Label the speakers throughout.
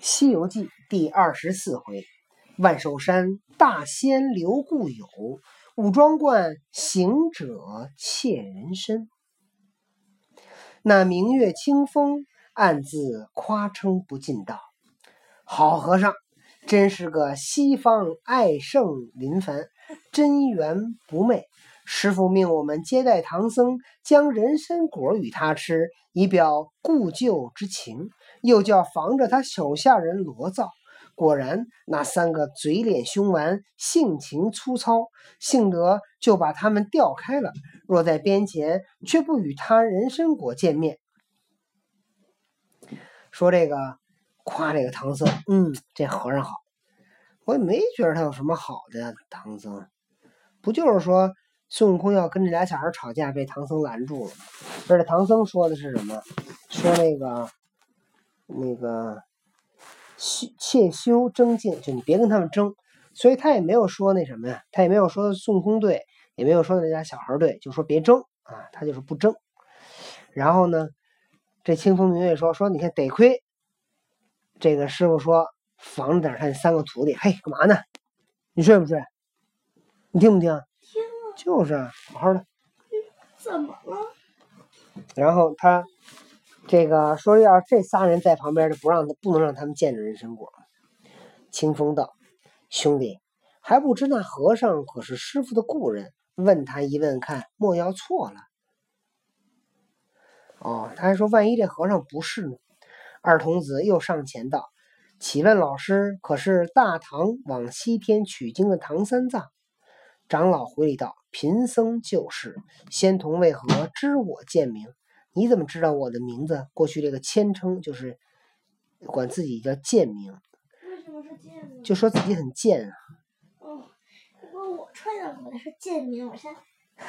Speaker 1: 《西游记》第二十四回：万寿山大仙留故友，五庄观行者窃人身。那明月清风暗自夸称不尽道：“好和尚，真是个西方爱圣临凡，真缘不昧。师傅命我们接待唐僧，将人参果与他吃，以表故旧之情。”又叫防着他手下人罗造，果然那三个嘴脸凶顽、性情粗糙，幸得就把他们调开了。若在边前，却不与他人参果见面。说这个夸这个唐僧，嗯，这和尚好，我也没觉得他有什么好的。唐僧不就是说孙悟空要跟这俩小孩吵架，被唐僧拦住了？而且唐僧说的是什么？说那个。那个修切修争竞，就你别跟他们争，所以他也没有说那什么呀，他也没有说孙悟空对，也没有说那家小孩队，就说别争啊，他就是不争。然后呢，这清风明月说说，你看得亏这个师傅说防着点他那三个徒弟，嘿，干嘛呢？你睡不睡？你听不听？
Speaker 2: 听
Speaker 1: 就是好好的。
Speaker 2: 怎么了？
Speaker 1: 然后他。这个说要这仨人在旁边，就不让他不能让他们见着人参果。清风道：“兄弟还不知那和尚可是师傅的故人，问他一问看，莫要错了。”哦，他还说万一这和尚不是呢？二童子又上前道：“启问老师，可是大唐往西天取经的唐三藏？”长老回礼道：“贫僧就是。仙童为何知我贱名？”你怎么知道我的名字？过去这个谦称就是管自己叫贱名。
Speaker 2: 为什么是贱名？
Speaker 1: 就说自己很贱啊。
Speaker 2: 哦，如果我揣测我的是贱名，我先哼，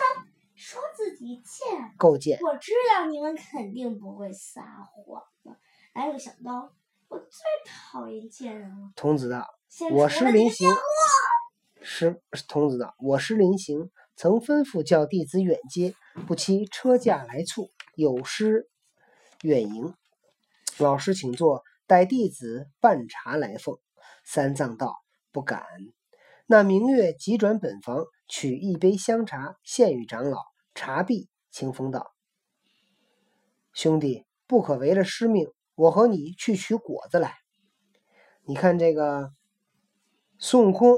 Speaker 2: 说自己贱，
Speaker 1: 够贱。
Speaker 2: 我知道你们肯定不会撒谎的。哎，我想到，我最讨厌贱人了。
Speaker 1: 童子道：“我师临行。”师童子道：“我师临行，曾吩咐叫弟子远接，不期车驾来促。”有失远迎，老师请坐，待弟子办茶来奉。三藏道：“不敢。”那明月急转本房，取一杯香茶献与长老。茶毕，清风道：“兄弟，不可违了师命，我和你去取果子来。”你看这个孙悟空，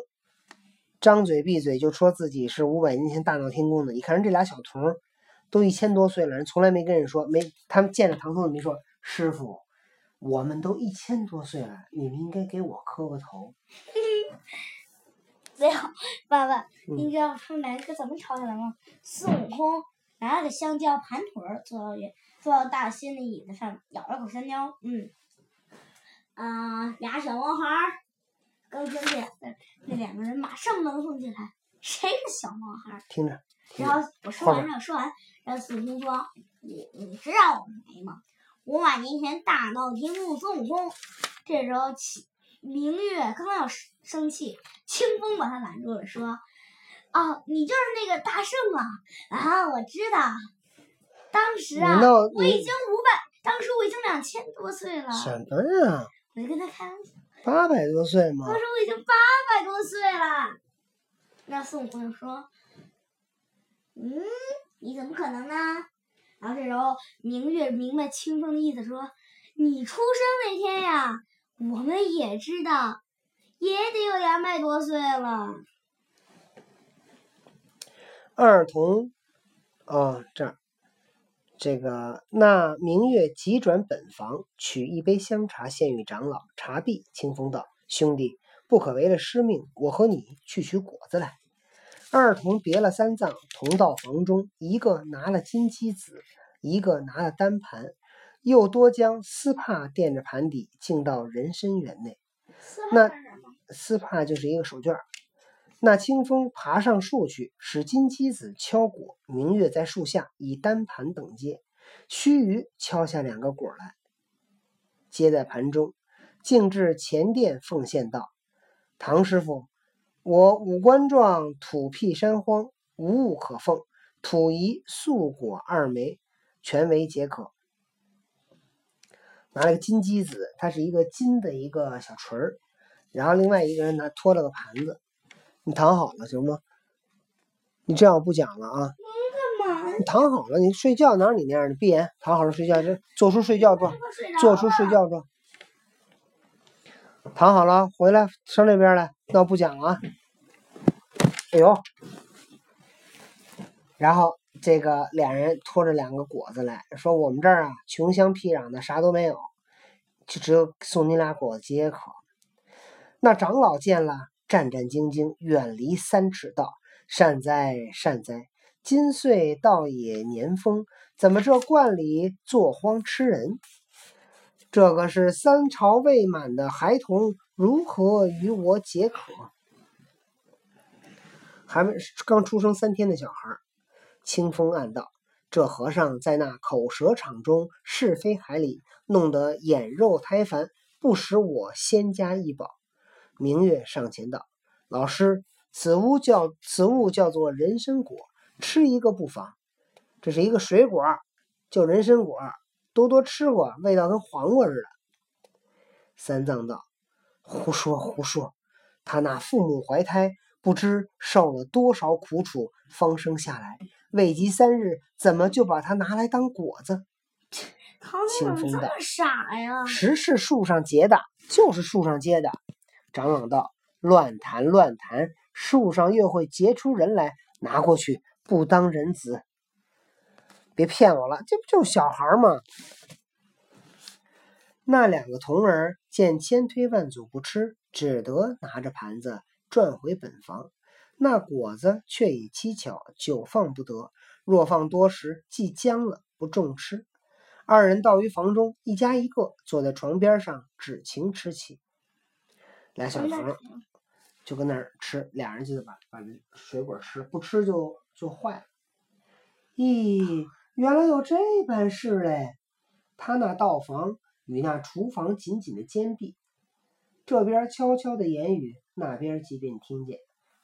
Speaker 1: 张嘴闭嘴就说自己是五百年前大闹天宫的。你看人这俩小童。都一千多岁了，人从来没跟人说，没他们见着唐僧没说师傅，我们都一千多岁了，你们应该给我磕个头。
Speaker 2: 最后，爸爸，你知道他们两个怎么吵起来吗？孙悟空拿了个香蕉盘腿儿坐到坐到大仙的椅子上，咬了口香蕉，嗯，啊，俩小毛孩儿刚听见，那两个人马上冷哼起来，谁是小毛孩儿？
Speaker 1: 听着。
Speaker 2: 然后我说完，让说完，然后孙悟空说：“你你知道我是谁吗？五百年前大闹天宫孙悟空。”这时候，明月刚要生气，清风把他拦住了，说：“哦，你就是那个大圣啊！啊，我知道，当时啊，我已经五百，当时我已经两千多岁了。
Speaker 1: 什么呀？
Speaker 2: 我就跟他开玩笑。
Speaker 1: 八百多岁吗？
Speaker 2: 他说我已经八百多岁了。那孙悟空就说。嗯，你怎么可能呢？然后这时候，明月明白清风的意思，说：“你出生那天呀，我们也知道，也得有两百多岁了。”
Speaker 1: 二童，哦，这儿，这个那明月急转本房，取一杯香茶献与长老。茶毕，清风道：“兄弟，不可违了师命，我和你去取果子来。”二童别了三藏，同到房中，一个拿了金鸡子，一个拿了单盘，又多将丝帕垫着盘底，进到人参园内。那丝帕就是一个手绢。那清风爬上树去，使金鸡子敲果。明月在树下以单盘等接，须臾敲下两个果来，接在盘中，径至前殿奉献道：“唐师傅。”我五官状，土辟山荒，无物可奉，土宜素果二枚，全为解渴。拿了个金鸡子，它是一个金的一个小锤儿，然后另外一个人拿托了个盘子。你躺好了行吗？你这样我不讲了啊。
Speaker 2: 你
Speaker 1: 躺好了，你睡觉哪有你那样的？闭眼，躺好了睡觉，这做出睡觉状，做出睡觉状。躺好了，回来上这边来，那不讲了。哎呦，然后这个俩人拖着两个果子来说：“我们这儿啊，穷乡僻壤的，啥都没有，就只有送你俩果子解解渴。”那长老见了，战战兢兢，远离三尺道：“善哉善哉，今岁倒也年丰，怎么这观里坐荒吃人？这个是三朝未满的孩童，如何与我解渴？”还没刚出生三天的小孩，清风暗道：“这和尚在那口舌场中是非海里，弄得眼肉胎烦，不使我仙家一宝。”明月上前道：“老师，此物叫此物叫做人参果，吃一个不妨。这是一个水果，叫人参果，多多吃过，味道跟黄瓜似的。”三藏道：“胡说胡说，他那父母怀胎。”不知受了多少苦楚，方生下来，未及三日，怎么就把它拿来当果子？
Speaker 2: 清风道：“傻呀！
Speaker 1: 实是树上结的，就是树上结的。”长老道：“乱谈乱谈，树上又会结出人来，拿过去不当人子。别骗我了，这不就是小孩吗？”那两个童儿见千推万阻不吃，只得拿着盘子。转回本房，那果子却已蹊跷，久放不得。若放多时，既僵了，不中吃。二人到于房中，一家一个坐在床边上，只情吃起。俩小童就跟那儿吃，俩人就得把把水果吃，不吃就就坏了。咦，原来有这般事嘞！他那道房与那厨房紧紧的坚壁，这边悄悄的言语。那边即便听见，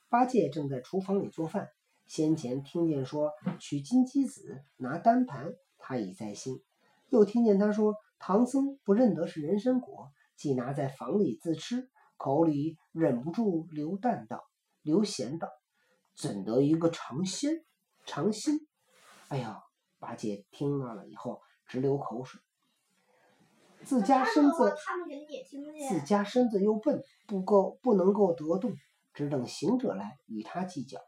Speaker 1: 八戒正在厨房里做饭。先前听见说取金鸡子拿单盘，他已在心。又听见他说唐僧不认得是人参果，即拿在房里自吃，口里忍不住流淡道：“流咸道，怎得一个尝鲜尝心？”哎呀，八戒听到了以后直流口水。自家身子，自家身子又笨，不够不能够得动，只等行者来与他计较。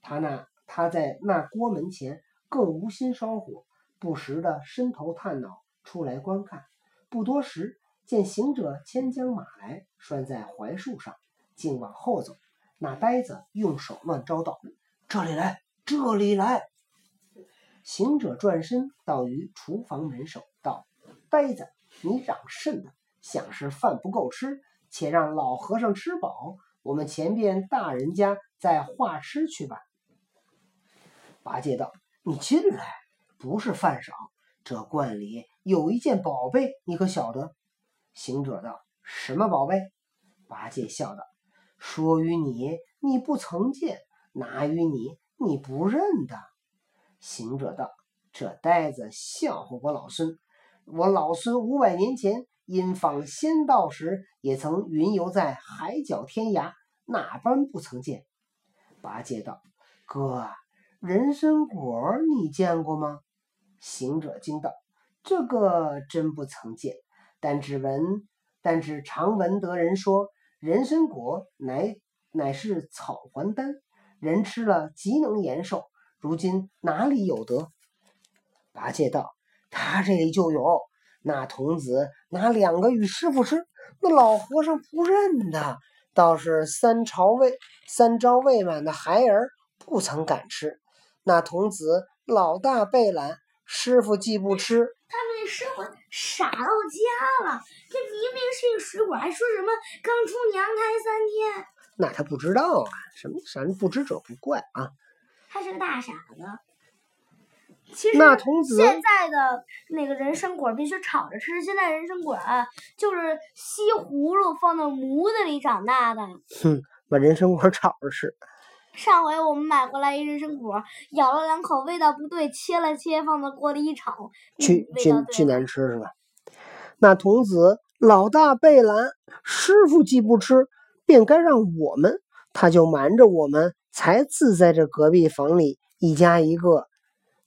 Speaker 1: 他那他在那锅门前更无心烧火，不时的伸头探脑出来观看。不多时，见行者牵将马来拴在槐树上，竟往后走。那呆子用手乱招道：“这里来，这里来！”行者转身到于厨房门首，道：“呆子。”你嚷甚的？想是饭不够吃，且让老和尚吃饱，我们前边大人家再化吃去吧。八戒道：“你进来，不是饭少，这罐里有一件宝贝，你可晓得？”行者道：“什么宝贝？”八戒笑道：“说与你，你不曾见；拿与你，你不认得。”行者道：“这呆子笑话我老孙。”我老孙五百年前因访仙道时，也曾云游在海角天涯，哪般不曾见？八戒道：“哥，人参果你见过吗？”行者惊道：“这个真不曾见，但只闻，但只常闻得人说，人参果乃乃是草还丹，人吃了极能延寿。如今哪里有得？”八戒道。他这里就有，那童子拿两个与师傅吃，那老和尚不认得，倒是三朝未三朝未满的孩儿不曾敢吃。那童子老大被懒，师傅既不吃，
Speaker 2: 他们那师傅傻到家了。这明明是一个水果，还说什么刚出娘胎三天？
Speaker 1: 那他不知道啊，什么啥不知者不怪啊。
Speaker 2: 他是个大傻子。其实
Speaker 1: 那童子
Speaker 2: 现在的那个人参果必须炒着吃。现在人参果啊，就是西葫芦放到模子里长大的。
Speaker 1: 哼，把人参果炒着吃。
Speaker 2: 上回我们买回来一人参果，咬了两口，味道不对，切了切，放到锅里一炒，
Speaker 1: 巨巨巨难吃是吧？那童子老大贝兰，师傅既不吃，便该让我们，他就瞒着我们，才自在这隔壁房里一家一个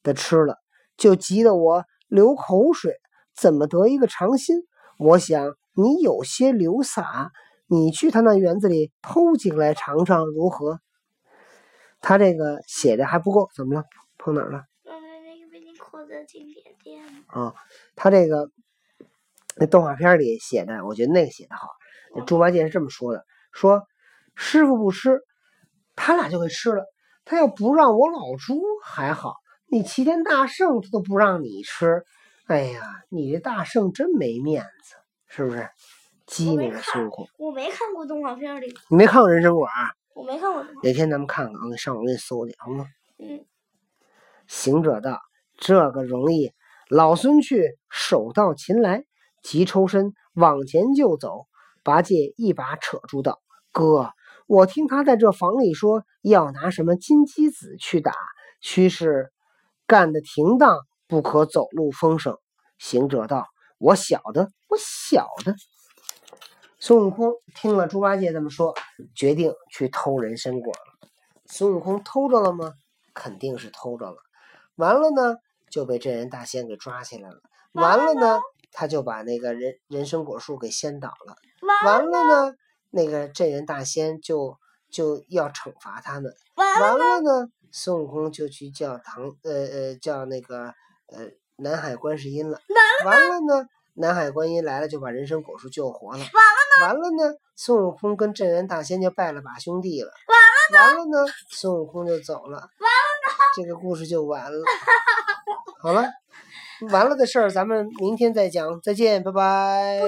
Speaker 1: 的吃了，就急得我流口水，怎么得一个长心？我想你有些流洒，你去他那园子里偷几个来尝尝如何？他这个写的还不够，怎么了？碰哪儿了？啊，他这个那动画片里写的，我觉得那个写的好。猪八戒是这么说的：说师傅不吃，他俩就给吃了。他要不让我老猪还好，你齐天大圣他都不让你吃，哎呀，你这大圣真没面子，是不是？激那个孙悟空。
Speaker 2: 我没看过动画片里。
Speaker 1: 你没看过人参果？
Speaker 2: 啊我没看过。
Speaker 1: 哪天咱们看看，啊上网给你搜去，好吗？
Speaker 2: 嗯。
Speaker 1: 行者道：“这个容易。”老孙去，手到擒来，急抽身往前就走。八戒一把扯住道：“哥，我听他在这房里说要拿什么金鸡子去打，须是干得停当，不可走漏风声。”行者道：“我晓得，我晓得。”孙悟空听了猪八戒这么说，决定去偷人参果了。孙悟空偷着了吗？肯定是偷着了。完了呢？就被镇人大仙给抓起来了。完了呢，他就把那个人人参果树给掀倒了。完了呢，那个镇人大仙就就要惩罚他们。完了呢，孙悟空就去叫唐呃呃叫那个呃南海观世音了。完了呢，南海观音来了，就把人参果树救活了。完了呢，孙悟空跟镇元大仙就拜了把兄弟了。完了呢，孙悟空就走了。完了呢，这个故事就完了。好了，完了的事儿，咱们明天再讲。再见，拜拜。